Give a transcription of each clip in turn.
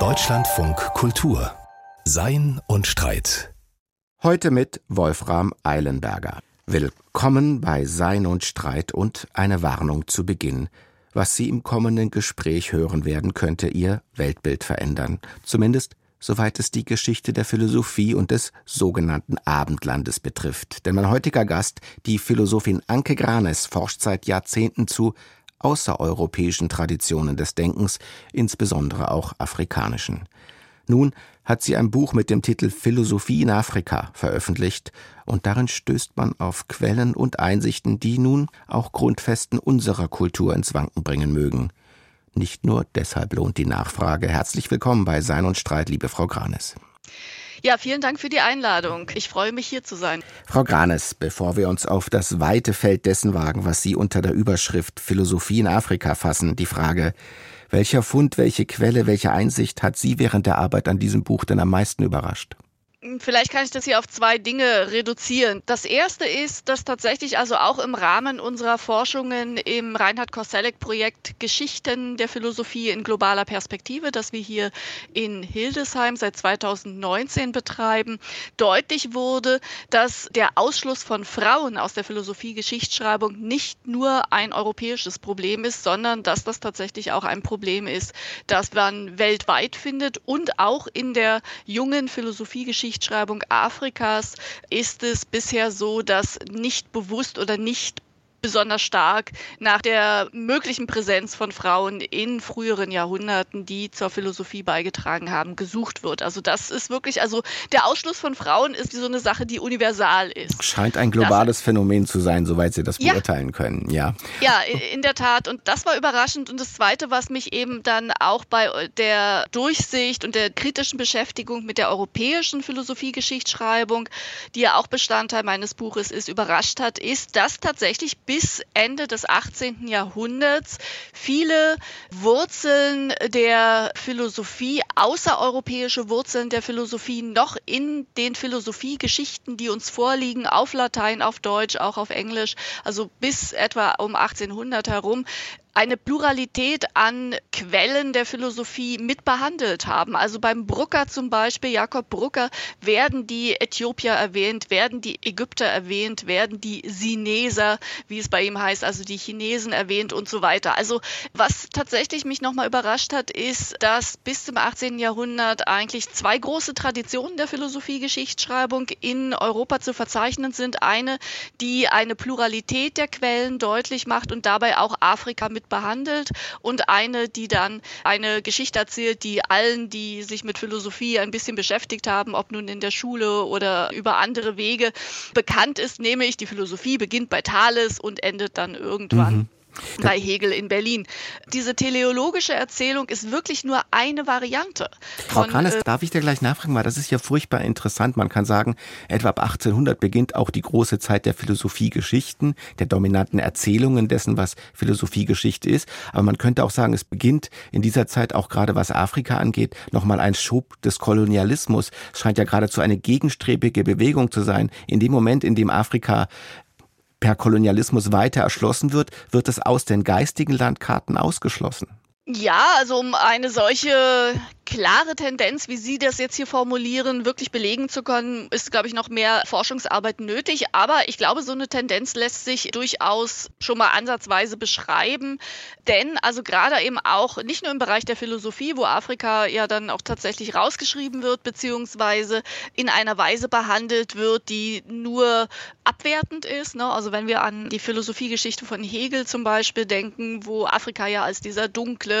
Deutschlandfunk Kultur Sein und Streit. Heute mit Wolfram Eilenberger. Willkommen bei Sein und Streit und eine Warnung zu Beginn. Was Sie im kommenden Gespräch hören werden, könnte Ihr Weltbild verändern. Zumindest soweit es die Geschichte der Philosophie und des sogenannten Abendlandes betrifft. Denn mein heutiger Gast, die Philosophin Anke Granes, forscht seit Jahrzehnten zu außereuropäischen Traditionen des Denkens, insbesondere auch afrikanischen. Nun hat sie ein Buch mit dem Titel Philosophie in Afrika veröffentlicht, und darin stößt man auf Quellen und Einsichten, die nun auch Grundfesten unserer Kultur ins Wanken bringen mögen. Nicht nur deshalb lohnt die Nachfrage. Herzlich willkommen bei Sein und Streit, liebe Frau Granes. Ja, vielen Dank für die Einladung. Ich freue mich hier zu sein. Frau Granes, bevor wir uns auf das weite Feld dessen wagen, was Sie unter der Überschrift Philosophie in Afrika fassen, die Frage, welcher Fund, welche Quelle, welche Einsicht hat Sie während der Arbeit an diesem Buch denn am meisten überrascht? Vielleicht kann ich das hier auf zwei Dinge reduzieren. Das erste ist, dass tatsächlich also auch im Rahmen unserer Forschungen im Reinhard Koselleck-Projekt Geschichten der Philosophie in globaler Perspektive, das wir hier in Hildesheim seit 2019 betreiben, deutlich wurde, dass der Ausschluss von Frauen aus der Philosophie-Geschichtsschreibung nicht nur ein europäisches Problem ist, sondern dass das tatsächlich auch ein Problem ist, das man weltweit findet und auch in der jungen Philosophiegeschichte Geschichtsschreibung Afrikas ist es bisher so, dass nicht bewusst oder nicht besonders stark nach der möglichen Präsenz von Frauen in früheren Jahrhunderten, die zur Philosophie beigetragen haben, gesucht wird. Also das ist wirklich, also der Ausschluss von Frauen ist so eine Sache, die universal ist. Scheint ein globales das, Phänomen zu sein, soweit Sie das ja, beurteilen können, ja. Ja, in der Tat. Und das war überraschend. Und das Zweite, was mich eben dann auch bei der Durchsicht und der kritischen Beschäftigung mit der europäischen Philosophie-Geschichtsschreibung, die ja auch Bestandteil meines Buches ist, überrascht hat, ist, dass tatsächlich bis Ende des 18. Jahrhunderts viele Wurzeln der Philosophie, außereuropäische Wurzeln der Philosophie noch in den Philosophiegeschichten, die uns vorliegen, auf Latein, auf Deutsch, auch auf Englisch, also bis etwa um 1800 herum, eine Pluralität an Quellen der Philosophie mit behandelt haben. Also beim Brucker zum Beispiel, Jakob Brucker, werden die Äthiopier erwähnt, werden die Ägypter erwähnt, werden die Sineser, wie es bei ihm heißt, also die Chinesen erwähnt und so weiter. Also was tatsächlich mich nochmal überrascht hat, ist, dass bis zum 18. Jahrhundert eigentlich zwei große Traditionen der Philosophie-Geschichtsschreibung in Europa zu verzeichnen sind. Eine, die eine Pluralität der Quellen deutlich macht und dabei auch Afrika mit behandelt und eine, die dann eine Geschichte erzählt, die allen, die sich mit Philosophie ein bisschen beschäftigt haben, ob nun in der Schule oder über andere Wege, bekannt ist, nämlich die Philosophie beginnt bei Thales und endet dann irgendwann mhm bei Hegel in Berlin. Diese teleologische Erzählung ist wirklich nur eine Variante. Frau Kranes, äh, darf ich dir gleich nachfragen, weil das ist ja furchtbar interessant. Man kann sagen, etwa ab 1800 beginnt auch die große Zeit der Philosophiegeschichten, der dominanten Erzählungen dessen, was Philosophiegeschichte ist. Aber man könnte auch sagen, es beginnt in dieser Zeit auch gerade was Afrika angeht, nochmal ein Schub des Kolonialismus. Es scheint ja geradezu eine gegenstrebige Bewegung zu sein. In dem Moment, in dem Afrika per Kolonialismus weiter erschlossen wird, wird es aus den geistigen Landkarten ausgeschlossen. Ja, also um eine solche klare Tendenz, wie Sie das jetzt hier formulieren, wirklich belegen zu können, ist, glaube ich, noch mehr Forschungsarbeit nötig. Aber ich glaube, so eine Tendenz lässt sich durchaus schon mal ansatzweise beschreiben. Denn also gerade eben auch nicht nur im Bereich der Philosophie, wo Afrika ja dann auch tatsächlich rausgeschrieben wird, beziehungsweise in einer Weise behandelt wird, die nur abwertend ist. Ne? Also wenn wir an die Philosophiegeschichte von Hegel zum Beispiel denken, wo Afrika ja als dieser dunkle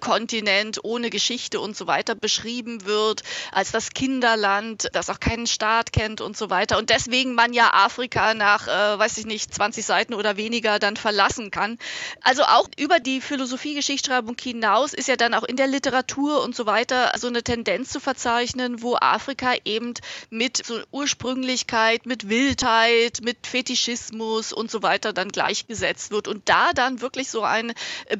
Kontinent ohne Geschichte und so weiter beschrieben wird, als das Kinderland, das auch keinen Staat kennt und so weiter. Und deswegen man ja Afrika nach, äh, weiß ich nicht, 20 Seiten oder weniger dann verlassen kann. Also auch über die Philosophie-Geschichtsschreibung hinaus ist ja dann auch in der Literatur und so weiter so eine Tendenz zu verzeichnen, wo Afrika eben mit so Ursprünglichkeit, mit Wildheit, mit Fetischismus und so weiter dann gleichgesetzt wird und da dann wirklich so ein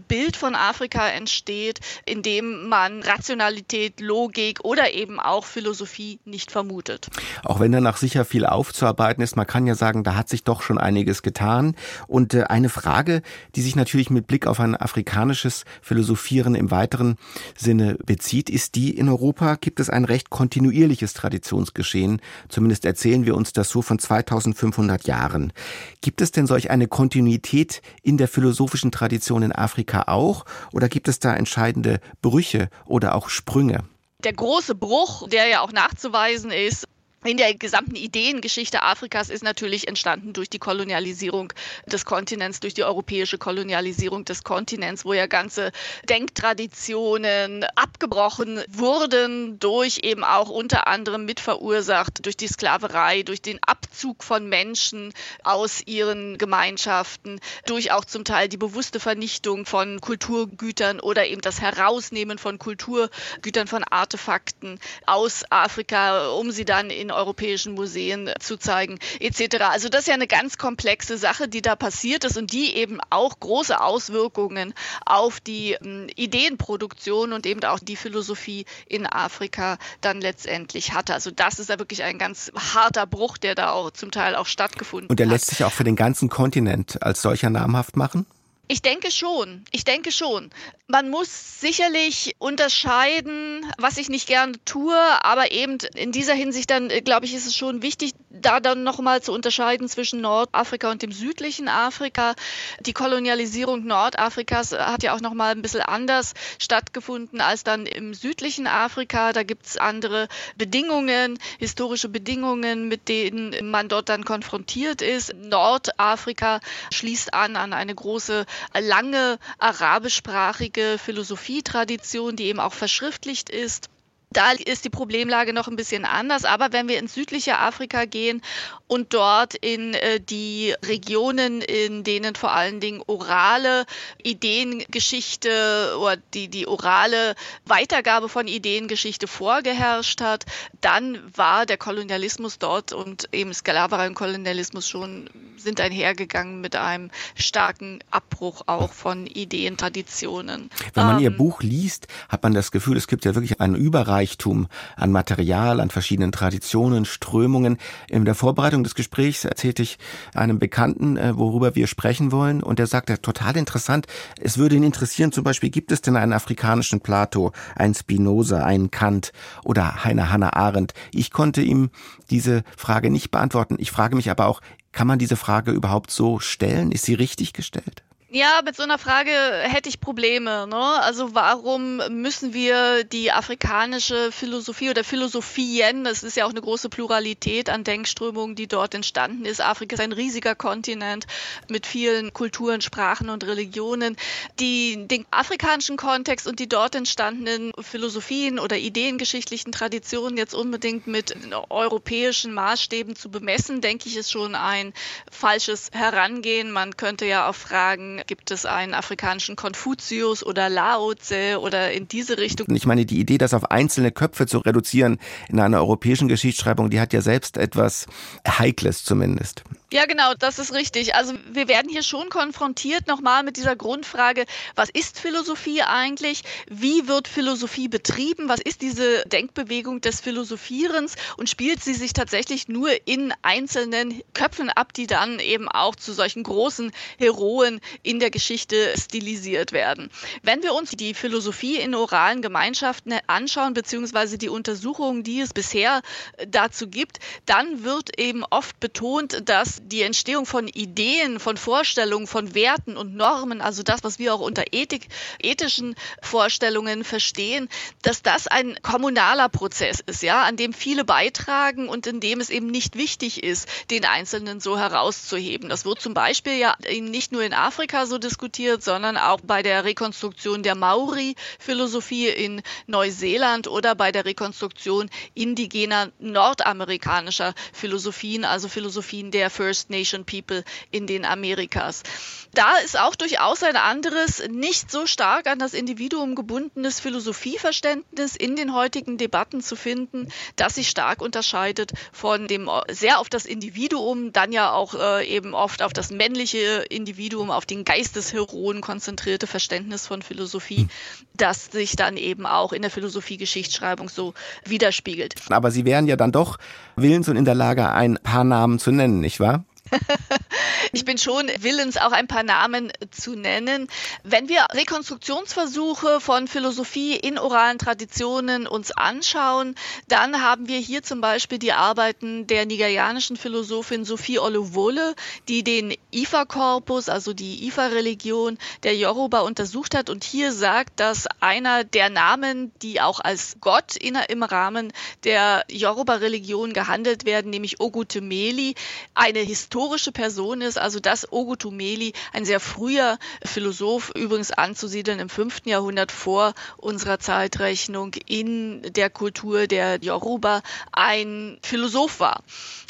Bild von Afrika entsteht, in dem man Rationalität, Logik oder eben auch Philosophie nicht vermutet. Auch wenn danach sicher viel aufzuarbeiten ist, man kann ja sagen, da hat sich doch schon einiges getan. Und äh, eine Frage, die sich natürlich mit Blick auf ein afrikanisches Philosophieren im weiteren Sinne bezieht, ist die, in Europa gibt es ein recht kontinuierliches Traditionsgeschehen. Zumindest erzählen wir uns das so von 2500 Jahren. Gibt es denn solch eine Kontinuität in der philosophischen Tradition in Afrika auch? Oder gibt es da entscheidende Brüche oder auch Sprünge? Der große Bruch, der ja auch nachzuweisen ist, in der gesamten Ideengeschichte Afrikas ist natürlich entstanden durch die Kolonialisierung des Kontinents, durch die europäische Kolonialisierung des Kontinents, wo ja ganze Denktraditionen abgebrochen wurden, durch eben auch unter anderem mitverursacht durch die Sklaverei, durch den Abzug von Menschen aus ihren Gemeinschaften, durch auch zum Teil die bewusste Vernichtung von Kulturgütern oder eben das Herausnehmen von Kulturgütern, von Artefakten aus Afrika, um sie dann in europäischen Museen zu zeigen, etc. Also das ist ja eine ganz komplexe Sache, die da passiert ist und die eben auch große Auswirkungen auf die ähm, Ideenproduktion und eben auch die Philosophie in Afrika dann letztendlich hatte. Also das ist ja wirklich ein ganz harter Bruch, der da auch zum Teil auch stattgefunden hat. Und der lässt sich auch für den ganzen Kontinent als solcher namhaft machen? Ich denke schon. Ich denke schon. Man muss sicherlich unterscheiden, was ich nicht gerne tue, aber eben in dieser Hinsicht dann, äh, glaube ich, ist es schon wichtig, da dann nochmal zu unterscheiden zwischen Nordafrika und dem südlichen Afrika. Die Kolonialisierung Nordafrikas hat ja auch nochmal ein bisschen anders stattgefunden als dann im südlichen Afrika. Da gibt es andere Bedingungen, historische Bedingungen, mit denen man dort dann konfrontiert ist. Nordafrika schließt an an eine große lange arabischsprachige Philosophietradition, die eben auch verschriftlicht ist. Da ist die Problemlage noch ein bisschen anders. Aber wenn wir ins südliche Afrika gehen und dort in äh, die Regionen, in denen vor allen Dingen orale Ideengeschichte oder die, die orale Weitergabe von Ideengeschichte vorgeherrscht hat, dann war der Kolonialismus dort und eben Sklaverei und Kolonialismus schon sind einhergegangen mit einem starken Abbruch auch von Ideentraditionen. Wenn man ähm, Ihr Buch liest, hat man das Gefühl, es gibt ja wirklich einen Überreichtum an Material, an verschiedenen Traditionen, Strömungen. In der Vorbereitung des Gesprächs erzählte ich einem Bekannten, äh, worüber wir sprechen wollen, und der sagte, total interessant, es würde ihn interessieren, zum Beispiel, gibt es denn einen afrikanischen Plato, einen Spinoza, einen Kant oder eine Hannah Arendt? Ich konnte ihm diese Frage nicht beantworten. Ich frage mich aber auch, kann man diese Frage überhaupt so stellen? Ist sie richtig gestellt? Ja, mit so einer Frage hätte ich Probleme. Ne? Also warum müssen wir die afrikanische Philosophie oder Philosophien, das ist ja auch eine große Pluralität an Denkströmungen, die dort entstanden ist. Afrika ist ein riesiger Kontinent mit vielen Kulturen, Sprachen und Religionen. Die, den afrikanischen Kontext und die dort entstandenen Philosophien oder ideengeschichtlichen Traditionen jetzt unbedingt mit europäischen Maßstäben zu bemessen, denke ich, ist schon ein falsches Herangehen. Man könnte ja auch fragen, gibt es einen afrikanischen Konfuzius oder Lao Tse oder in diese Richtung. Ich meine, die Idee, das auf einzelne Köpfe zu reduzieren in einer europäischen Geschichtsschreibung, die hat ja selbst etwas Heikles zumindest. Ja, genau, das ist richtig. Also wir werden hier schon konfrontiert nochmal mit dieser Grundfrage, was ist Philosophie eigentlich? Wie wird Philosophie betrieben? Was ist diese Denkbewegung des Philosophierens? Und spielt sie sich tatsächlich nur in einzelnen Köpfen ab, die dann eben auch zu solchen großen Heroen in der Geschichte stilisiert werden? Wenn wir uns die Philosophie in oralen Gemeinschaften anschauen, beziehungsweise die Untersuchungen, die es bisher dazu gibt, dann wird eben oft betont, dass die Entstehung von Ideen, von Vorstellungen, von Werten und Normen, also das, was wir auch unter Ethik, ethischen Vorstellungen verstehen, dass das ein kommunaler Prozess ist, ja, an dem viele beitragen und in dem es eben nicht wichtig ist, den Einzelnen so herauszuheben. Das wird zum Beispiel ja nicht nur in Afrika so diskutiert, sondern auch bei der Rekonstruktion der Maori-Philosophie in Neuseeland oder bei der Rekonstruktion indigener nordamerikanischer Philosophien, also Philosophien der First Nation People in den Amerikas. Da ist auch durchaus ein anderes, nicht so stark an das Individuum gebundenes Philosophieverständnis in den heutigen Debatten zu finden, das sich stark unterscheidet von dem sehr auf das Individuum, dann ja auch äh, eben oft auf das männliche Individuum, auf den Geistesheroen konzentrierte Verständnis von Philosophie, hm. das sich dann eben auch in der Philosophie-Geschichtsschreibung so widerspiegelt. Aber Sie wären ja dann doch willens und in der Lage, ein paar Namen zu nennen, nicht wahr? Ich bin schon willens, auch ein paar Namen zu nennen. Wenn wir Rekonstruktionsversuche von Philosophie in oralen Traditionen uns anschauen, dann haben wir hier zum Beispiel die Arbeiten der nigerianischen Philosophin Sophie Oluvole, die den Ifa-Korpus, also die Ifa-Religion der Yoruba untersucht hat und hier sagt, dass einer der Namen, die auch als Gott in, im Rahmen der Yoruba-Religion gehandelt werden, nämlich Ogutemeli, eine historische Person ist, also dass Ogutumeli, ein sehr früher Philosoph, übrigens anzusiedeln im 5. Jahrhundert vor unserer Zeitrechnung in der Kultur der Yoruba, ein Philosoph war.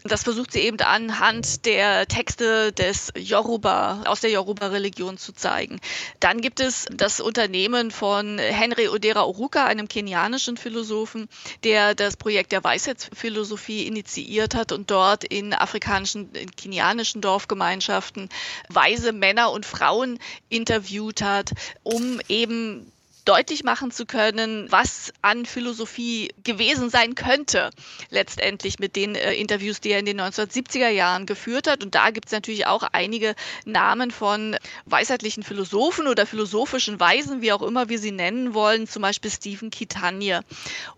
Das versucht sie eben anhand der Texte des Yoruba, aus der Yoruba-Religion zu zeigen. Dann gibt es das Unternehmen von Henry Odera Oruka, einem kenianischen Philosophen, der das Projekt der Weisheitsphilosophie initiiert hat und dort in afrikanischen, in kenianischen Dorfgemeinschaften weise Männer und Frauen interviewt hat, um eben deutlich machen zu können, was an Philosophie gewesen sein könnte, letztendlich mit den äh, Interviews, die er in den 1970er Jahren geführt hat. Und da gibt es natürlich auch einige Namen von weisheitlichen Philosophen oder philosophischen Weisen, wie auch immer wir sie nennen wollen, zum Beispiel Stephen Kitanye.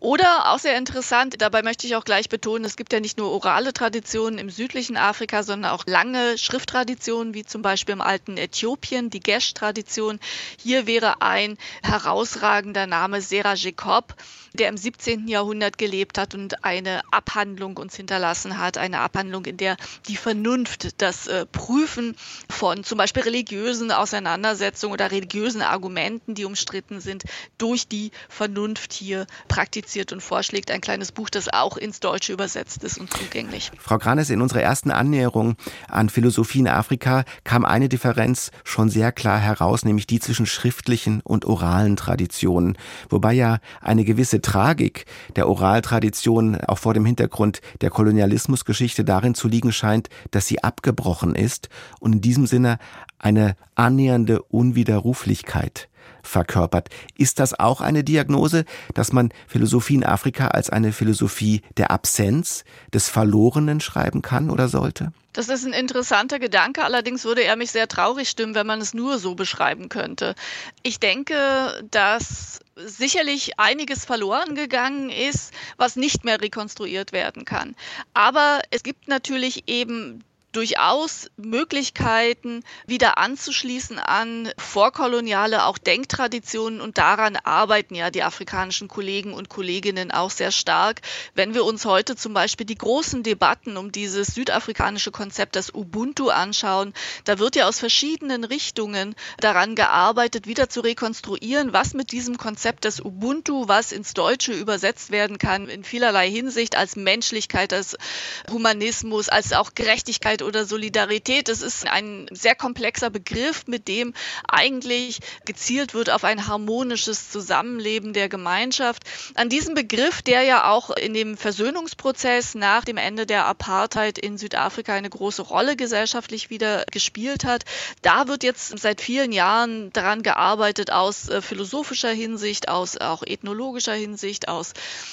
Oder auch sehr interessant, dabei möchte ich auch gleich betonen, es gibt ja nicht nur orale Traditionen im südlichen Afrika, sondern auch lange Schrifttraditionen, wie zum Beispiel im alten Äthiopien, die Gesh-Tradition. Hier wäre ein heraus herausragender Name Sera Jacob, der im 17. Jahrhundert gelebt hat und eine Abhandlung uns hinterlassen hat, eine Abhandlung, in der die Vernunft, das äh, Prüfen von zum Beispiel religiösen Auseinandersetzungen oder religiösen Argumenten, die umstritten sind, durch die Vernunft hier praktiziert und vorschlägt. Ein kleines Buch, das auch ins Deutsche übersetzt ist und zugänglich. Frau Granes, in unserer ersten Annäherung an Philosophie in Afrika kam eine Differenz schon sehr klar heraus, nämlich die zwischen schriftlichen und oralen Traditionen, wobei ja eine gewisse Tragik der Oraltradition auch vor dem Hintergrund der Kolonialismusgeschichte darin zu liegen scheint, dass sie abgebrochen ist und in diesem Sinne eine annähernde Unwiderruflichkeit verkörpert. Ist das auch eine Diagnose, dass man Philosophie in Afrika als eine Philosophie der Absenz, des Verlorenen schreiben kann oder sollte? Das ist ein interessanter Gedanke, allerdings würde er mich sehr traurig stimmen, wenn man es nur so beschreiben könnte. Ich denke, dass sicherlich einiges verloren gegangen ist, was nicht mehr rekonstruiert werden kann. Aber es gibt natürlich eben durchaus Möglichkeiten, wieder anzuschließen an vorkoloniale auch Denktraditionen und daran arbeiten ja die afrikanischen Kollegen und Kolleginnen auch sehr stark. Wenn wir uns heute zum Beispiel die großen Debatten um dieses südafrikanische Konzept des Ubuntu anschauen, da wird ja aus verschiedenen Richtungen daran gearbeitet, wieder zu rekonstruieren, was mit diesem Konzept des Ubuntu, was ins Deutsche übersetzt werden kann, in vielerlei Hinsicht als Menschlichkeit, als Humanismus, als auch Gerechtigkeit oder Solidarität. Es ist ein sehr komplexer Begriff, mit dem eigentlich gezielt wird auf ein harmonisches Zusammenleben der Gemeinschaft. An diesem Begriff, der ja auch in dem Versöhnungsprozess nach dem Ende der Apartheid in Südafrika eine große Rolle gesellschaftlich wieder gespielt hat, da wird jetzt seit vielen Jahren daran gearbeitet aus äh, philosophischer Hinsicht, aus auch ethnologischer Hinsicht, aus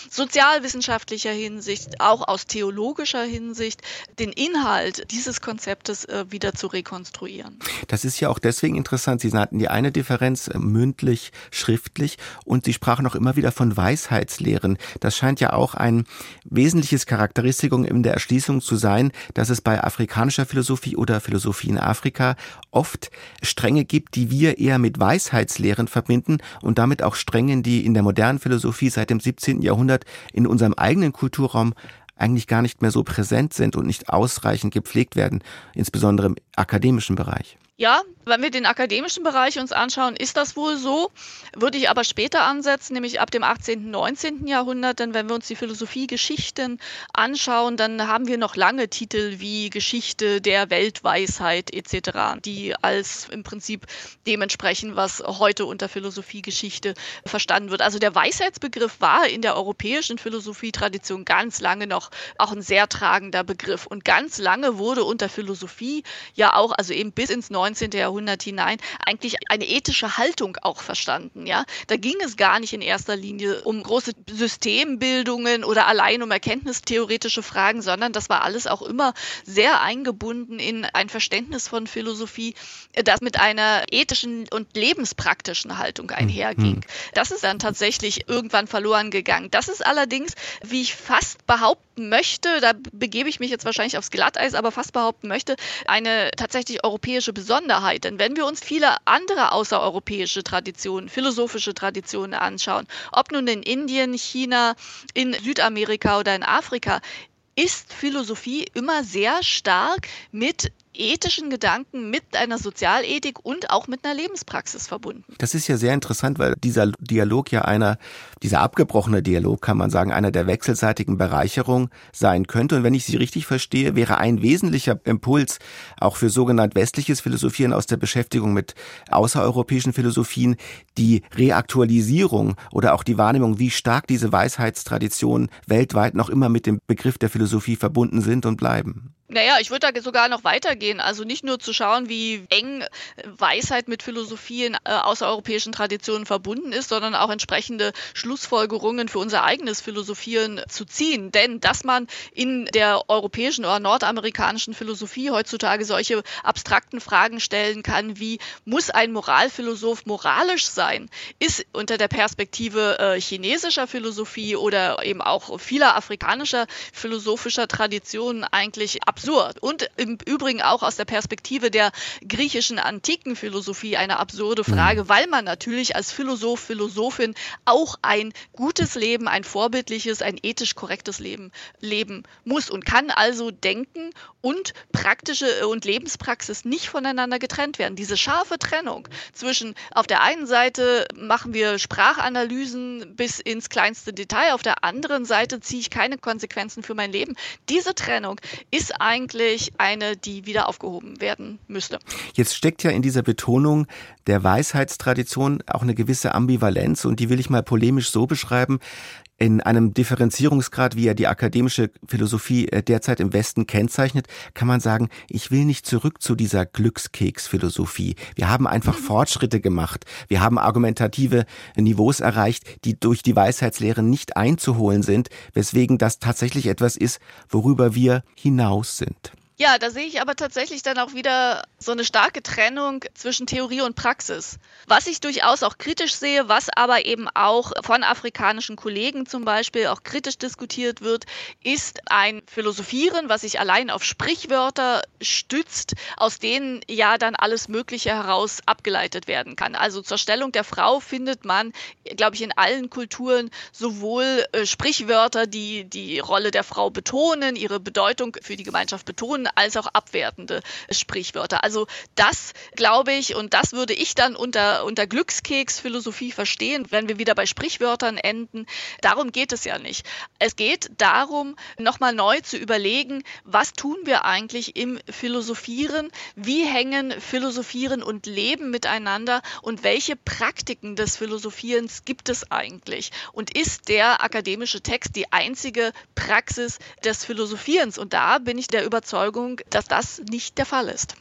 sozialwissenschaftlicher Hinsicht, auch aus theologischer Hinsicht, den Inhalt dieses dieses Konzeptes äh, wieder zu rekonstruieren. Das ist ja auch deswegen interessant. Sie hatten die eine Differenz äh, mündlich, schriftlich und Sie sprachen auch immer wieder von Weisheitslehren. Das scheint ja auch ein wesentliches Charakteristikum in der Erschließung zu sein, dass es bei afrikanischer Philosophie oder Philosophie in Afrika oft Stränge gibt, die wir eher mit Weisheitslehren verbinden und damit auch Stränge, die in der modernen Philosophie seit dem 17. Jahrhundert in unserem eigenen Kulturraum eigentlich gar nicht mehr so präsent sind und nicht ausreichend gepflegt werden, insbesondere im akademischen Bereich. Ja, wenn wir den akademischen Bereich uns anschauen, ist das wohl so. Würde ich aber später ansetzen, nämlich ab dem 18., 19. Jahrhundert. Denn wenn wir uns die Philosophiegeschichten anschauen, dann haben wir noch lange Titel wie Geschichte der Weltweisheit etc., die als im Prinzip dementsprechend, was heute unter Philosophiegeschichte verstanden wird. Also der Weisheitsbegriff war in der europäischen Philosophietradition ganz lange noch auch ein sehr tragender Begriff. Und ganz lange wurde unter Philosophie ja auch, also eben bis ins 19 19. Jahrhundert hinein eigentlich eine ethische Haltung auch verstanden. Ja? Da ging es gar nicht in erster Linie um große Systembildungen oder allein um erkenntnistheoretische Fragen, sondern das war alles auch immer sehr eingebunden in ein Verständnis von Philosophie, das mit einer ethischen und lebenspraktischen Haltung hm, einherging. Mhm. Das ist dann tatsächlich irgendwann verloren gegangen. Das ist allerdings, wie ich fast behaupten möchte, da begebe ich mich jetzt wahrscheinlich aufs Glatteis, aber fast behaupten möchte, eine tatsächlich europäische Besonderheit. Denn wenn wir uns viele andere außereuropäische Traditionen, philosophische Traditionen anschauen, ob nun in Indien, China, in Südamerika oder in Afrika, ist Philosophie immer sehr stark mit ethischen Gedanken mit einer Sozialethik und auch mit einer Lebenspraxis verbunden. Das ist ja sehr interessant, weil dieser Dialog ja einer, dieser abgebrochene Dialog, kann man sagen, einer der wechselseitigen Bereicherung sein könnte. Und wenn ich Sie richtig verstehe, wäre ein wesentlicher Impuls auch für sogenannt westliches Philosophieren aus der Beschäftigung mit außereuropäischen Philosophien die Reaktualisierung oder auch die Wahrnehmung, wie stark diese Weisheitstraditionen weltweit noch immer mit dem Begriff der Philosophie verbunden sind und bleiben. Naja, ich würde da sogar noch weitergehen. Also nicht nur zu schauen, wie eng Weisheit mit Philosophie in äh, außereuropäischen Traditionen verbunden ist, sondern auch entsprechende Schlussfolgerungen für unser eigenes Philosophieren zu ziehen. Denn dass man in der europäischen oder nordamerikanischen Philosophie heutzutage solche abstrakten Fragen stellen kann, wie muss ein Moralphilosoph moralisch sein, ist unter der Perspektive äh, chinesischer Philosophie oder eben auch vieler afrikanischer philosophischer Traditionen eigentlich absurd. Und im Übrigen auch aus der Perspektive der griechischen antiken Philosophie eine absurde Frage, mhm. weil man natürlich als Philosoph, Philosophin auch ein gutes Leben, ein vorbildliches, ein ethisch korrektes Leben leben muss und kann also denken und praktische und Lebenspraxis nicht voneinander getrennt werden. Diese scharfe Trennung zwischen auf der einen Seite machen wir Sprachanalysen bis ins kleinste Detail, auf der anderen Seite ziehe ich keine Konsequenzen für mein Leben. Diese Trennung ist eigentlich eine, die wieder aufgehoben werden müsste. Jetzt steckt ja in dieser Betonung der Weisheitstradition auch eine gewisse Ambivalenz und die will ich mal polemisch so beschreiben in einem Differenzierungsgrad, wie er die akademische Philosophie äh, derzeit im Westen kennzeichnet, kann man sagen, ich will nicht zurück zu dieser Glückskeksphilosophie. Wir haben einfach mhm. Fortschritte gemacht. Wir haben argumentative Niveaus erreicht, die durch die Weisheitslehre nicht einzuholen sind, weswegen das tatsächlich etwas ist, worüber wir hinaus sind. Ja, da sehe ich aber tatsächlich dann auch wieder so eine starke Trennung zwischen Theorie und Praxis. Was ich durchaus auch kritisch sehe, was aber eben auch von afrikanischen Kollegen zum Beispiel auch kritisch diskutiert wird, ist ein Philosophieren, was sich allein auf Sprichwörter stützt, aus denen ja dann alles Mögliche heraus abgeleitet werden kann. Also zur Stellung der Frau findet man, glaube ich, in allen Kulturen sowohl äh, Sprichwörter, die die Rolle der Frau betonen, ihre Bedeutung für die Gemeinschaft betonen, als auch abwertende Sprichwörter. Also das glaube ich und das würde ich dann unter, unter Glückskeks-Philosophie verstehen, wenn wir wieder bei Sprichwörtern enden. Darum geht es ja nicht. Es geht darum, nochmal neu zu überlegen, was tun wir eigentlich im Philosophieren? Wie hängen Philosophieren und Leben miteinander? Und welche Praktiken des Philosophierens gibt es eigentlich? Und ist der akademische Text die einzige Praxis des Philosophierens? Und da bin ich der Überzeugung, dass das nicht der Fall ist.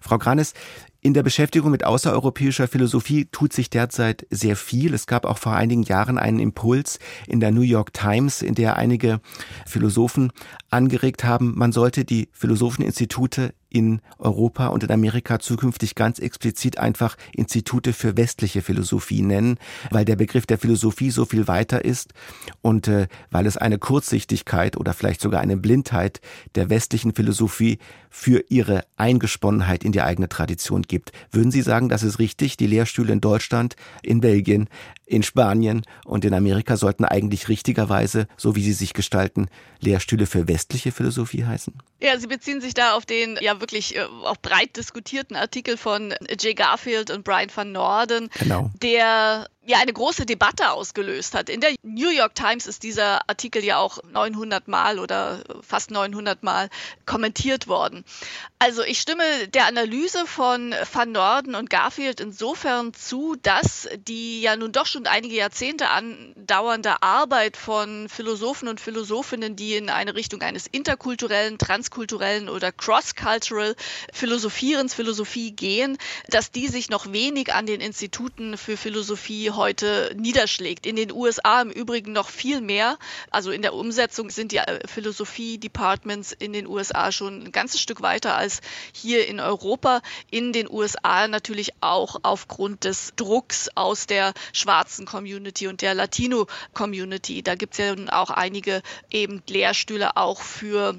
Frau Granis, in der Beschäftigung mit außereuropäischer Philosophie tut sich derzeit sehr viel. Es gab auch vor einigen Jahren einen Impuls in der New York Times, in der einige Philosophen angeregt haben, man sollte die philosophischen Institute in Europa und in Amerika zukünftig ganz explizit einfach Institute für westliche Philosophie nennen, weil der Begriff der Philosophie so viel weiter ist und äh, weil es eine Kurzsichtigkeit oder vielleicht sogar eine Blindheit der westlichen Philosophie für ihre Eingesponnenheit in die eigene Tradition gibt. Würden Sie sagen, das ist richtig? Die Lehrstühle in Deutschland, in Belgien, in Spanien und in Amerika sollten eigentlich richtigerweise, so wie sie sich gestalten, Lehrstühle für westliche Philosophie heißen? Ja, Sie beziehen sich da auf den ja wirklich äh, auch breit diskutierten Artikel von Jay Garfield und Brian van Norden, genau. der ja eine große Debatte ausgelöst hat. In der New York Times ist dieser Artikel ja auch 900 Mal oder fast 900 Mal kommentiert worden. Also ich stimme der Analyse von Van Norden und Garfield insofern zu, dass die ja nun doch schon einige Jahrzehnte andauernde Arbeit von Philosophen und Philosophinnen, die in eine Richtung eines interkulturellen, transkulturellen oder cross-cultural Philosophierens, Philosophie gehen, dass die sich noch wenig an den Instituten für Philosophie heute niederschlägt. In den USA im Übrigen noch viel mehr. Also in der Umsetzung sind die äh, Philosophie-Departments in den USA schon ein ganzes Stück weiter als hier in Europa. In den USA natürlich auch aufgrund des Drucks aus der schwarzen Community und der Latino-Community. Da gibt es ja auch einige eben Lehrstühle auch für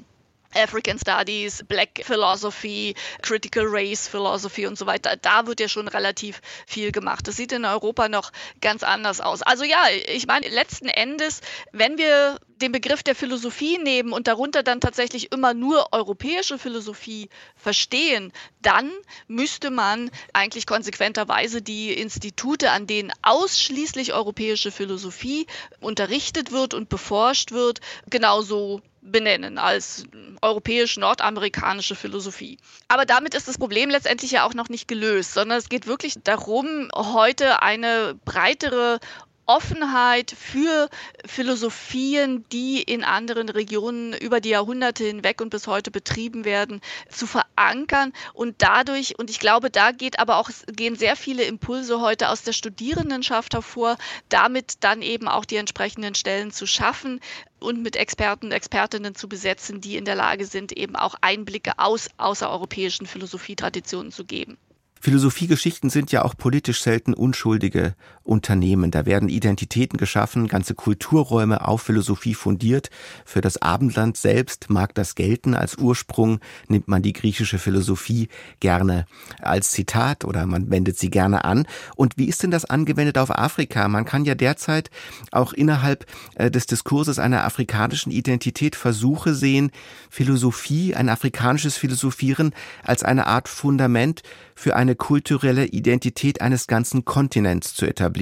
African Studies, Black Philosophy, Critical Race Philosophy und so weiter. Da wird ja schon relativ viel gemacht. Das sieht in Europa noch ganz anders aus. Also ja, ich meine, letzten Endes, wenn wir den Begriff der Philosophie nehmen und darunter dann tatsächlich immer nur europäische Philosophie verstehen, dann müsste man eigentlich konsequenterweise die Institute, an denen ausschließlich europäische Philosophie unterrichtet wird und beforscht wird, genauso benennen als europäisch-nordamerikanische Philosophie. Aber damit ist das Problem letztendlich ja auch noch nicht gelöst, sondern es geht wirklich darum, heute eine breitere Offenheit für Philosophien, die in anderen Regionen über die Jahrhunderte hinweg und bis heute betrieben werden, zu verankern und dadurch, und ich glaube, da geht aber auch, gehen sehr viele Impulse heute aus der Studierendenschaft hervor, damit dann eben auch die entsprechenden Stellen zu schaffen, und mit Experten und Expertinnen zu besetzen, die in der Lage sind, eben auch Einblicke aus außereuropäischen Philosophietraditionen zu geben. Philosophiegeschichten sind ja auch politisch selten unschuldige Unternehmen. Da werden Identitäten geschaffen, ganze Kulturräume auf Philosophie fundiert. Für das Abendland selbst mag das gelten. Als Ursprung nimmt man die griechische Philosophie gerne als Zitat oder man wendet sie gerne an. Und wie ist denn das angewendet auf Afrika? Man kann ja derzeit auch innerhalb äh, des Diskurses einer afrikanischen Identität Versuche sehen, Philosophie, ein afrikanisches Philosophieren als eine Art Fundament für eine kulturelle Identität eines ganzen Kontinents zu etablieren.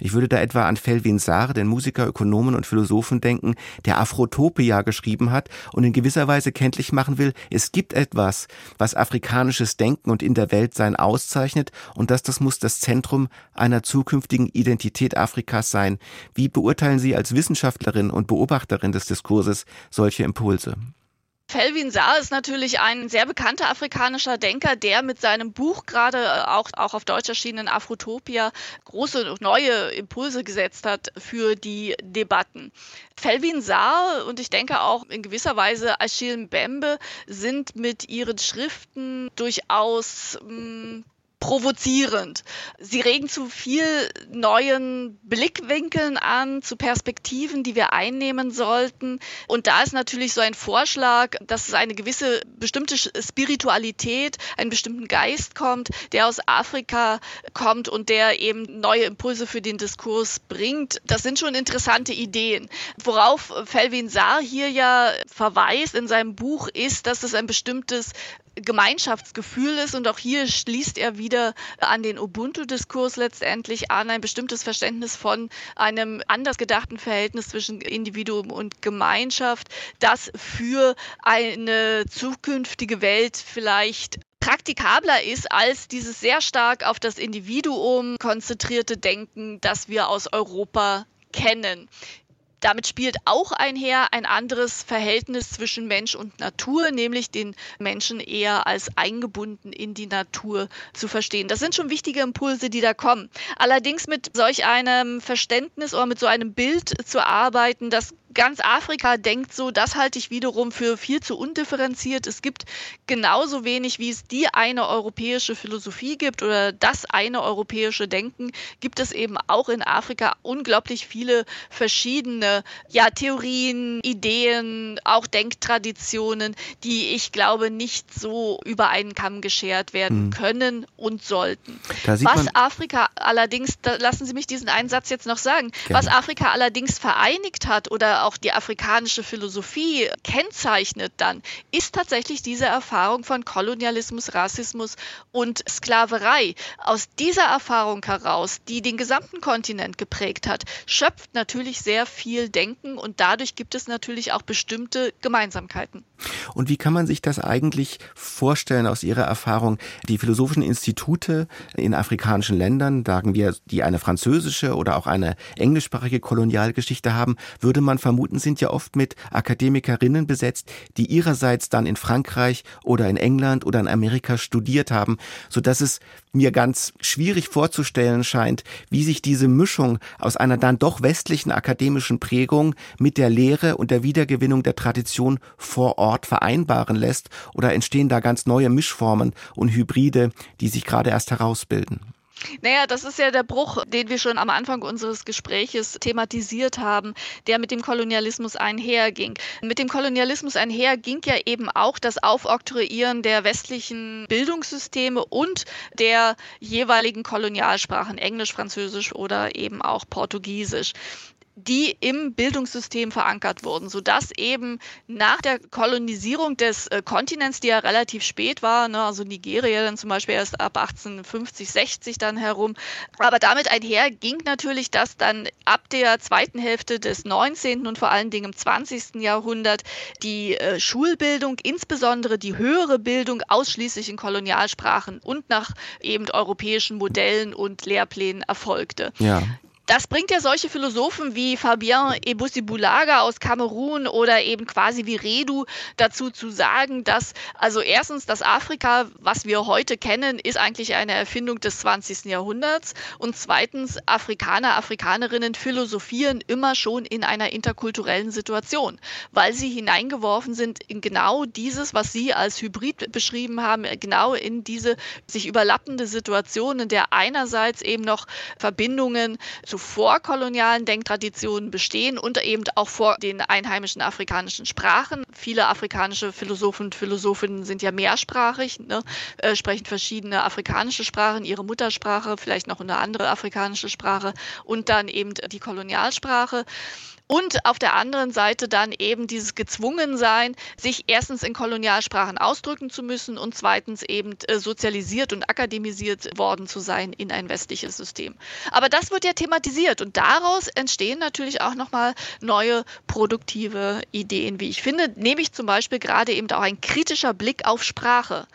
Ich würde da etwa an Felvin Sarr, den Musiker, Ökonomen und Philosophen denken, der Afrotopia geschrieben hat und in gewisser Weise kenntlich machen will, es gibt etwas, was afrikanisches Denken und in der Welt sein auszeichnet und dass das muss das Zentrum einer zukünftigen Identität Afrikas sein. Wie beurteilen Sie als Wissenschaftlerin und Beobachterin des Diskurses solche Impulse? Felvin Saar ist natürlich ein sehr bekannter afrikanischer Denker, der mit seinem Buch gerade äh, auch, auch auf Deutsch erschienenen Afrotopia große neue Impulse gesetzt hat für die Debatten. Felvin Saar und ich denke auch in gewisser Weise Achille Mbembe sind mit ihren Schriften durchaus mh, hm, provozierend. Sie regen zu viel neuen Blickwinkeln an, zu Perspektiven, die wir einnehmen sollten. Und da ist natürlich so ein Vorschlag, dass es eine gewisse bestimmte Spiritualität, einen bestimmten Geist kommt, der aus Afrika kommt und der eben neue Impulse für den Diskurs bringt. Das sind schon interessante Ideen. Worauf Felvin Saar hier ja verweist in seinem Buch ist, dass es ein bestimmtes Gemeinschaftsgefühl ist und auch hier schließt er wieder an den Ubuntu-Diskurs letztendlich an, ein bestimmtes Verständnis von einem anders gedachten Verhältnis zwischen Individuum und Gemeinschaft, das für eine zukünftige Welt vielleicht praktikabler ist als dieses sehr stark auf das Individuum konzentrierte Denken, das wir aus Europa kennen. Damit spielt auch einher ein anderes Verhältnis zwischen Mensch und Natur, nämlich den Menschen eher als eingebunden in die Natur zu verstehen. Das sind schon wichtige Impulse, die da kommen. Allerdings mit solch einem Verständnis oder mit so einem Bild zu arbeiten, das ganz Afrika denkt so, das halte ich wiederum für viel zu undifferenziert. Es gibt genauso wenig, wie es die eine europäische Philosophie gibt oder das eine europäische Denken, gibt es eben auch in Afrika unglaublich viele verschiedene verschiedene ja, Theorien, Ideen, auch Denktraditionen, die ich glaube nicht so über einen Kamm geschert werden mhm. können und sollten. Was Afrika allerdings, lassen Sie mich diesen einen Satz jetzt noch sagen, Gerne. was Afrika allerdings vereinigt hat oder auch die afrikanische Philosophie kennzeichnet dann, ist tatsächlich diese Erfahrung von Kolonialismus, Rassismus und Sklaverei. Aus dieser Erfahrung heraus, die den gesamten Kontinent geprägt hat, schöpft natürlich sehr viel Denken und dadurch gibt es natürlich auch bestimmte Gemeinsamkeiten. Und wie kann man sich das eigentlich vorstellen aus Ihrer Erfahrung? Die philosophischen Institute in afrikanischen Ländern, sagen wir, die eine französische oder auch eine englischsprachige Kolonialgeschichte haben, würde man vermuten, sind ja oft mit Akademikerinnen besetzt, die ihrerseits dann in Frankreich oder in England oder in Amerika studiert haben, so dass es mir ganz schwierig vorzustellen scheint, wie sich diese Mischung aus einer dann doch westlichen akademischen Prägung mit der Lehre und der Wiedergewinnung der Tradition vor Ort vereinbaren lässt oder entstehen da ganz neue Mischformen und Hybride, die sich gerade erst herausbilden. Naja, das ist ja der Bruch, den wir schon am Anfang unseres Gespräches thematisiert haben, der mit dem Kolonialismus einherging. Mit dem Kolonialismus einher ging ja eben auch das Aufoktroyieren der westlichen Bildungssysteme und der jeweiligen Kolonialsprachen, Englisch, Französisch oder eben auch Portugiesisch die im Bildungssystem verankert wurden, sodass eben nach der Kolonisierung des äh, Kontinents, die ja relativ spät war, ne, also Nigeria dann zum Beispiel erst ab 1850, 60 dann herum, aber damit einher ging natürlich, dass dann ab der zweiten Hälfte des 19. und vor allen Dingen im 20. Jahrhundert die äh, Schulbildung, insbesondere die höhere Bildung, ausschließlich in Kolonialsprachen und nach eben europäischen Modellen und Lehrplänen erfolgte. Ja das bringt ja solche Philosophen wie Fabien Ebussi-Bulaga aus Kamerun oder eben quasi wie Redu dazu zu sagen, dass also erstens das Afrika, was wir heute kennen, ist eigentlich eine Erfindung des 20. Jahrhunderts und zweitens Afrikaner, Afrikanerinnen philosophieren immer schon in einer interkulturellen Situation, weil sie hineingeworfen sind in genau dieses, was Sie als Hybrid beschrieben haben, genau in diese sich überlappende Situation, in der einerseits eben noch Verbindungen zu zu vorkolonialen Denktraditionen bestehen und eben auch vor den einheimischen afrikanischen Sprachen. Viele afrikanische Philosophen und Philosophinnen sind ja mehrsprachig, ne, äh, sprechen verschiedene afrikanische Sprachen, ihre Muttersprache, vielleicht noch eine andere afrikanische Sprache und dann eben die Kolonialsprache. Und auf der anderen Seite dann eben dieses Gezwungensein, sich erstens in Kolonialsprachen ausdrücken zu müssen und zweitens eben äh, sozialisiert und akademisiert worden zu sein in ein westliches System. Aber das wird ja thematisiert und daraus entstehen natürlich auch nochmal neue produktive Ideen, wie ich finde, nämlich zum Beispiel gerade eben auch ein kritischer Blick auf Sprache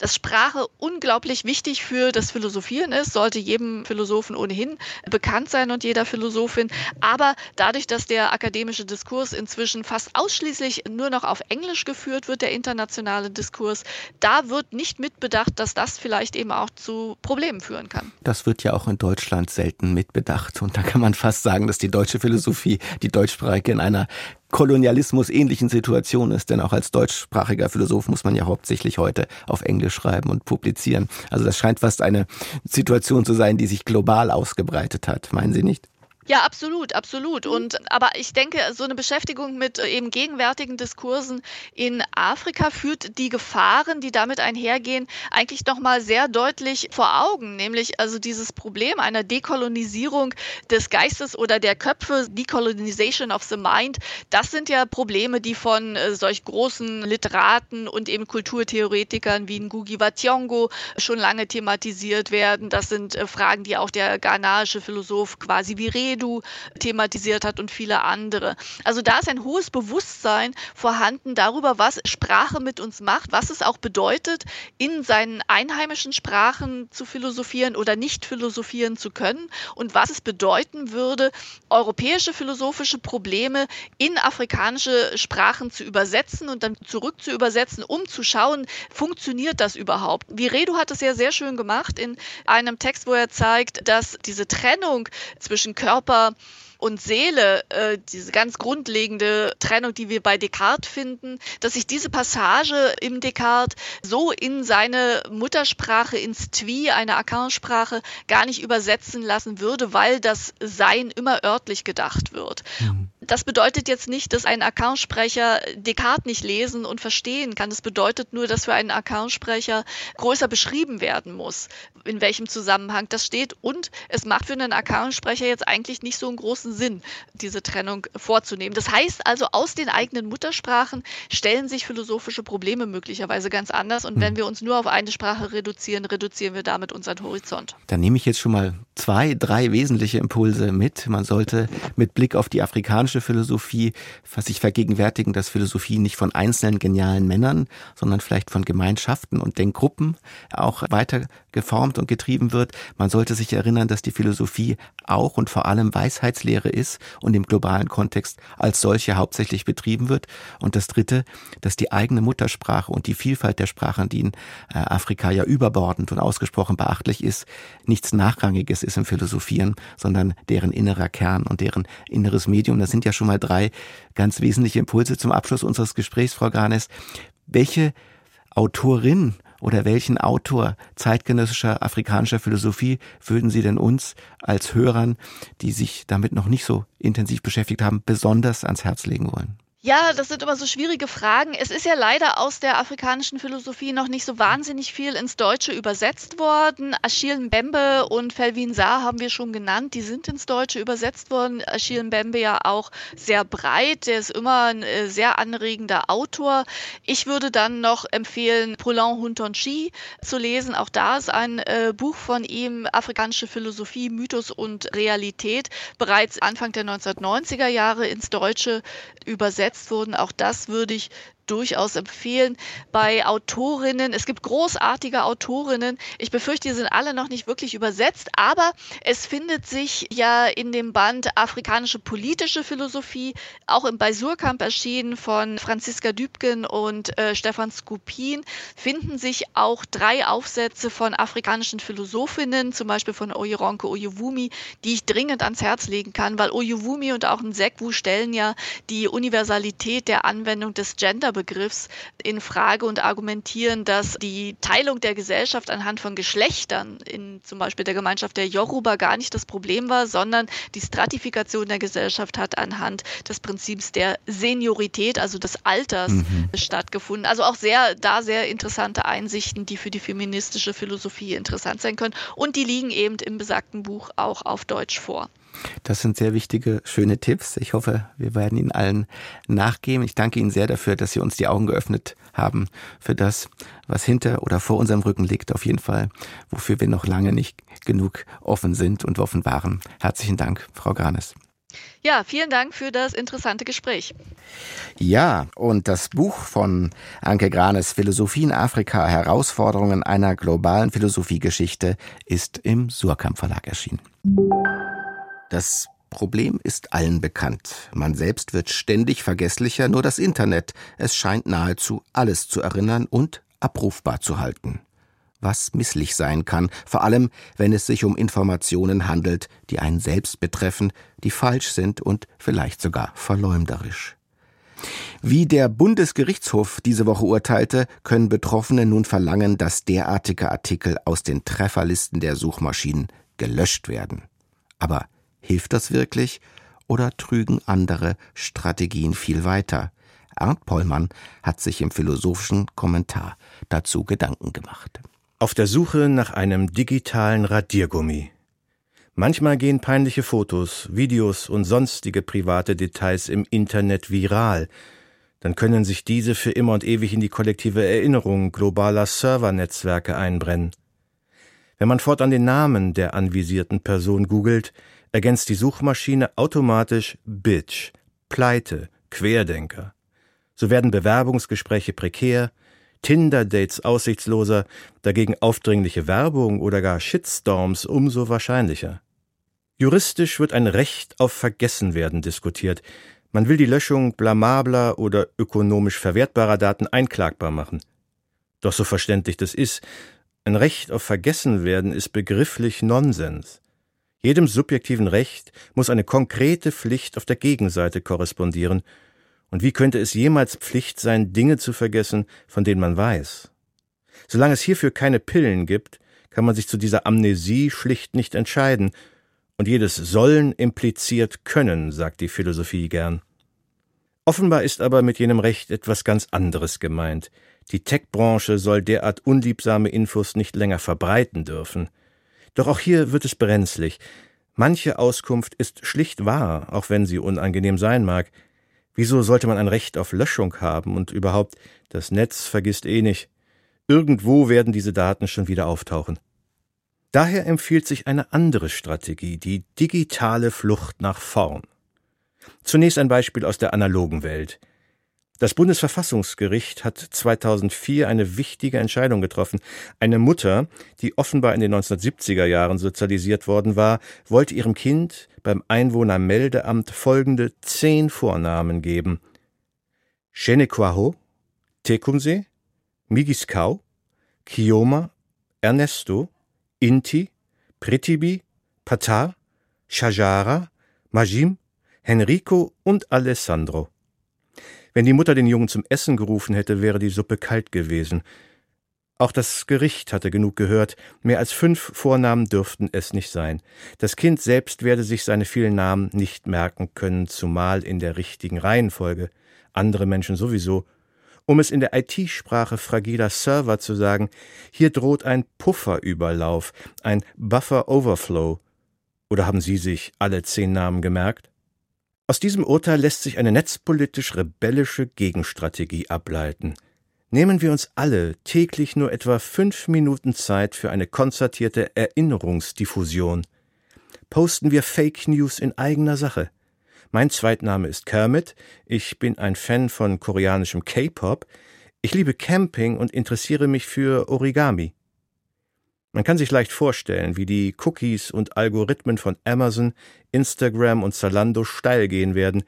dass Sprache unglaublich wichtig für das Philosophieren ist, sollte jedem Philosophen ohnehin bekannt sein und jeder Philosophin. Aber dadurch, dass der akademische Diskurs inzwischen fast ausschließlich nur noch auf Englisch geführt wird, der internationale Diskurs, da wird nicht mitbedacht, dass das vielleicht eben auch zu Problemen führen kann. Das wird ja auch in Deutschland selten mitbedacht. Und da kann man fast sagen, dass die deutsche Philosophie, die deutschsprachige in einer Kolonialismus ähnlichen Situation ist, denn auch als deutschsprachiger Philosoph muss man ja hauptsächlich heute auf Englisch schreiben und publizieren. Also das scheint fast eine Situation zu sein, die sich global ausgebreitet hat. Meinen Sie nicht? Ja, absolut, absolut. Mhm. Und aber ich denke, so eine Beschäftigung mit äh, eben gegenwärtigen Diskursen in Afrika führt die Gefahren, die damit einhergehen, eigentlich noch mal sehr deutlich vor Augen, nämlich also dieses Problem einer Dekolonisierung des Geistes oder der Köpfe, Decolonization of the Mind. Das sind ja Probleme, die von äh, solch großen Literaten und eben Kulturtheoretikern wie Ngugi wa Thiong'o schon lange thematisiert werden. Das sind äh, Fragen, die auch der ghanaische Philosoph quasi wie Redu Edu thematisiert hat und viele andere. Also da ist ein hohes Bewusstsein vorhanden darüber, was Sprache mit uns macht, was es auch bedeutet, in seinen einheimischen Sprachen zu philosophieren oder nicht philosophieren zu können und was es bedeuten würde, europäische philosophische Probleme in afrikanische Sprachen zu übersetzen und dann zurück zu übersetzen, um zu schauen, funktioniert das überhaupt? Viredu hat es ja sehr schön gemacht in einem Text, wo er zeigt, dass diese Trennung zwischen Körper Körper und Seele, äh, diese ganz grundlegende Trennung, die wir bei Descartes finden, dass sich diese Passage im Descartes so in seine Muttersprache, ins Twi, eine Akansprache, gar nicht übersetzen lassen würde, weil das Sein immer örtlich gedacht wird. Mhm Das bedeutet jetzt nicht, dass ein Accountsprecher Descartes nicht lesen und verstehen kann. Das bedeutet nur, dass für einen Accountsprecher größer beschrieben werden muss, in welchem Zusammenhang das steht. Und es macht für einen Accountsprecher jetzt eigentlich nicht so einen großen Sinn, diese Trennung vorzunehmen. Das heißt also, aus den eigenen Muttersprachen stellen sich philosophische Probleme möglicherweise ganz anders. Und wenn hm. wir uns nur auf eine Sprache reduzieren, reduzieren wir damit unseren Horizont. Dann nehme ich jetzt schon mal zwei, drei wesentliche Impulse mit. Man sollte mit Blick auf die afrikanische Philosophie sich vergegenwärtigen, dass Philosophie nicht von einzelnen genialen Männern, sondern vielleicht von Gemeinschaften und Denkgruppen auch weiter geformt und getrieben wird. Man sollte sich erinnern, dass die Philosophie auch und vor allem Weisheitslehre ist und im globalen Kontext als solche hauptsächlich betrieben wird. Und das Dritte, dass die eigene Muttersprache und die Vielfalt der Sprachen, die in äh, Afrika ja überbordend und ausgesprochen beachtlich ist, nichts Nachrangiges ist im Philosophieren, sondern deren innerer Kern und deren inneres Medium. Das sind ja schon mal drei ganz wesentliche Impulse zum Abschluss unseres Gesprächs, Frau Granes. Welche Autorin oder welchen Autor zeitgenössischer afrikanischer Philosophie würden Sie denn uns als Hörern, die sich damit noch nicht so intensiv beschäftigt haben, besonders ans Herz legen wollen? Ja, das sind immer so schwierige Fragen. Es ist ja leider aus der afrikanischen Philosophie noch nicht so wahnsinnig viel ins Deutsche übersetzt worden. Achille Mbembe und Felvin Saar haben wir schon genannt. Die sind ins Deutsche übersetzt worden. Achille Mbembe ja auch sehr breit. Der ist immer ein äh, sehr anregender Autor. Ich würde dann noch empfehlen, Paulin Huntonchi zu lesen. Auch da ist ein äh, Buch von ihm, Afrikanische Philosophie, Mythos und Realität, bereits Anfang der 1990er Jahre ins Deutsche übersetzt übersetzt wurden. Auch das würde ich durchaus empfehlen. Bei Autorinnen, es gibt großartige Autorinnen. Ich befürchte, die sind alle noch nicht wirklich übersetzt, aber es findet sich ja in dem Band Afrikanische politische Philosophie, auch im bei Surkamp erschienen von Franziska Dübgen und äh, Stefan Skupin, finden sich auch drei Aufsätze von afrikanischen Philosophinnen, zum Beispiel von Oyeronke Oyewumi, die ich dringend ans Herz legen kann, weil Oyewumi und auch ein Sekwu stellen ja die Universalität der Anwendung des Gender Begriffs in Frage und argumentieren, dass die Teilung der Gesellschaft anhand von Geschlechtern in zum Beispiel der Gemeinschaft der Yoruba gar nicht das Problem war, sondern die Stratifikation der Gesellschaft hat anhand des Prinzips der Seniorität, also des Alters, mhm. stattgefunden. Also auch sehr, da sehr interessante Einsichten, die für die feministische Philosophie interessant sein können. Und die liegen eben im besagten Buch auch auf Deutsch vor. Das sind sehr wichtige, schöne Tipps. Ich hoffe, wir werden Ihnen allen nachgeben. Ich danke Ihnen sehr dafür, dass Sie uns die Augen geöffnet haben für das, was hinter oder vor unserem Rücken liegt, auf jeden Fall, wofür wir noch lange nicht genug offen sind und offen waren. Herzlichen Dank, Frau Granes. Ja, vielen Dank für das interessante Gespräch. Ja, und das Buch von Anke Granes Philosophie in Afrika, Herausforderungen einer globalen Philosophiegeschichte ist im Surkamp Verlag erschienen. Das Problem ist allen bekannt. Man selbst wird ständig vergesslicher, nur das Internet, es scheint nahezu alles zu erinnern und abrufbar zu halten. Was misslich sein kann, vor allem wenn es sich um Informationen handelt, die einen selbst betreffen, die falsch sind und vielleicht sogar verleumderisch. Wie der Bundesgerichtshof diese Woche urteilte, können Betroffene nun verlangen, dass derartige Artikel aus den Trefferlisten der Suchmaschinen gelöscht werden. Aber Hilft das wirklich oder trügen andere Strategien viel weiter? Arndt Pollmann hat sich im philosophischen Kommentar dazu Gedanken gemacht. Auf der Suche nach einem digitalen Radiergummi. Manchmal gehen peinliche Fotos, Videos und sonstige private Details im Internet viral. Dann können sich diese für immer und ewig in die kollektive Erinnerung globaler Servernetzwerke einbrennen. Wenn man fortan den Namen der anvisierten Person googelt, ergänzt die Suchmaschine automatisch Bitch, Pleite, Querdenker. So werden Bewerbungsgespräche prekär, Tinder-Dates aussichtsloser, dagegen aufdringliche Werbung oder gar Shitstorms umso wahrscheinlicher. Juristisch wird ein Recht auf Vergessenwerden diskutiert. Man will die Löschung blamabler oder ökonomisch verwertbarer Daten einklagbar machen. Doch so verständlich das ist, ein Recht auf Vergessenwerden ist begrifflich Nonsens. Jedem subjektiven Recht muss eine konkrete Pflicht auf der Gegenseite korrespondieren, und wie könnte es jemals Pflicht sein, Dinge zu vergessen, von denen man weiß? Solange es hierfür keine Pillen gibt, kann man sich zu dieser Amnesie schlicht nicht entscheiden, Und jedes Sollen impliziert Können, sagt die Philosophie gern. Offenbar ist aber mit jenem Recht etwas ganz anderes gemeint. Die Tech-Branche soll derart unliebsame Infos nicht länger verbreiten dürfen. Doch auch hier wird es brenzlig. Manche Auskunft ist schlicht wahr, auch wenn sie unangenehm sein mag. Wieso sollte man ein Recht auf Löschung haben und überhaupt, das Netz vergisst eh nicht. Irgendwo werden diese Daten schon wieder auftauchen. Daher empfiehlt sich eine andere Strategie, die digitale Flucht nach vorn. Zunächst ein Beispiel aus der analogen Welt. Das Bundesverfassungsgericht hat 2004 eine wichtige Entscheidung getroffen. Eine Mutter, die offenbar in den 1970er Jahren sozialisiert worden war, wollte ihrem Kind beim Einwohnermeldeamt folgende zehn Vornamen geben. Shenequaho, Tecumseh, Migiskau, Kioma, Ernesto, Inti, Pritibi, Patar, Shajara, Majim, Henrico und Alessandro. Wenn die Mutter den Jungen zum Essen gerufen hätte, wäre die Suppe kalt gewesen. Auch das Gericht hatte genug gehört, mehr als fünf Vornamen dürften es nicht sein. Das Kind selbst werde sich seine vielen Namen nicht merken können, zumal in der richtigen Reihenfolge. Andere Menschen sowieso. Um es in der IT-Sprache fragiler Server zu sagen, hier droht ein Pufferüberlauf, ein Buffer Overflow. Oder haben Sie sich alle zehn Namen gemerkt? Aus diesem Urteil lässt sich eine netzpolitisch rebellische Gegenstrategie ableiten. Nehmen wir uns alle täglich nur etwa fünf Minuten Zeit für eine konzertierte Erinnerungsdiffusion. Posten wir Fake News in eigener Sache. Mein Zweitname ist Kermit, ich bin ein Fan von koreanischem K-Pop, ich liebe Camping und interessiere mich für Origami. Man kann sich leicht vorstellen, wie die Cookies und Algorithmen von Amazon, Instagram und Zalando steil gehen werden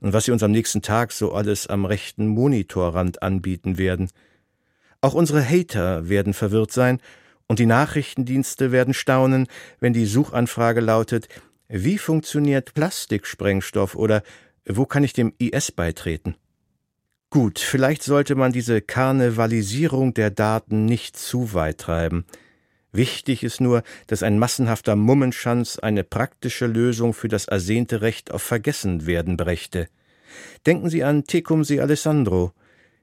und was sie uns am nächsten Tag so alles am rechten Monitorrand anbieten werden. Auch unsere Hater werden verwirrt sein und die Nachrichtendienste werden staunen, wenn die Suchanfrage lautet, wie funktioniert Plastiksprengstoff oder wo kann ich dem IS beitreten? Gut, vielleicht sollte man diese Karnevalisierung der Daten nicht zu weit treiben. Wichtig ist nur, dass ein massenhafter Mummenschanz eine praktische Lösung für das ersehnte Recht auf Vergessenwerden brächte. Denken Sie an Tecumseh Alessandro.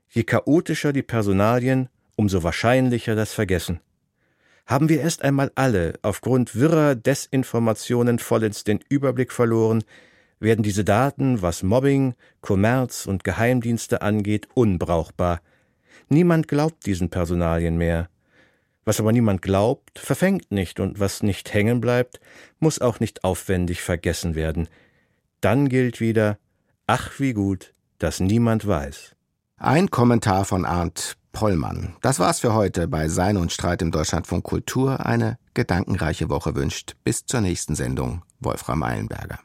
Je chaotischer die Personalien, umso wahrscheinlicher das Vergessen. Haben wir erst einmal alle aufgrund wirrer Desinformationen vollends den Überblick verloren, werden diese Daten, was Mobbing, Kommerz und Geheimdienste angeht, unbrauchbar. Niemand glaubt diesen Personalien mehr. Was aber niemand glaubt, verfängt nicht, und was nicht hängen bleibt, muss auch nicht aufwendig vergessen werden. Dann gilt wieder, ach wie gut, dass niemand weiß. Ein Kommentar von Arndt Pollmann. Das war's für heute bei Sein und Streit im Deutschlandfunk Kultur. Eine gedankenreiche Woche wünscht. Bis zur nächsten Sendung. Wolfram Eilenberger.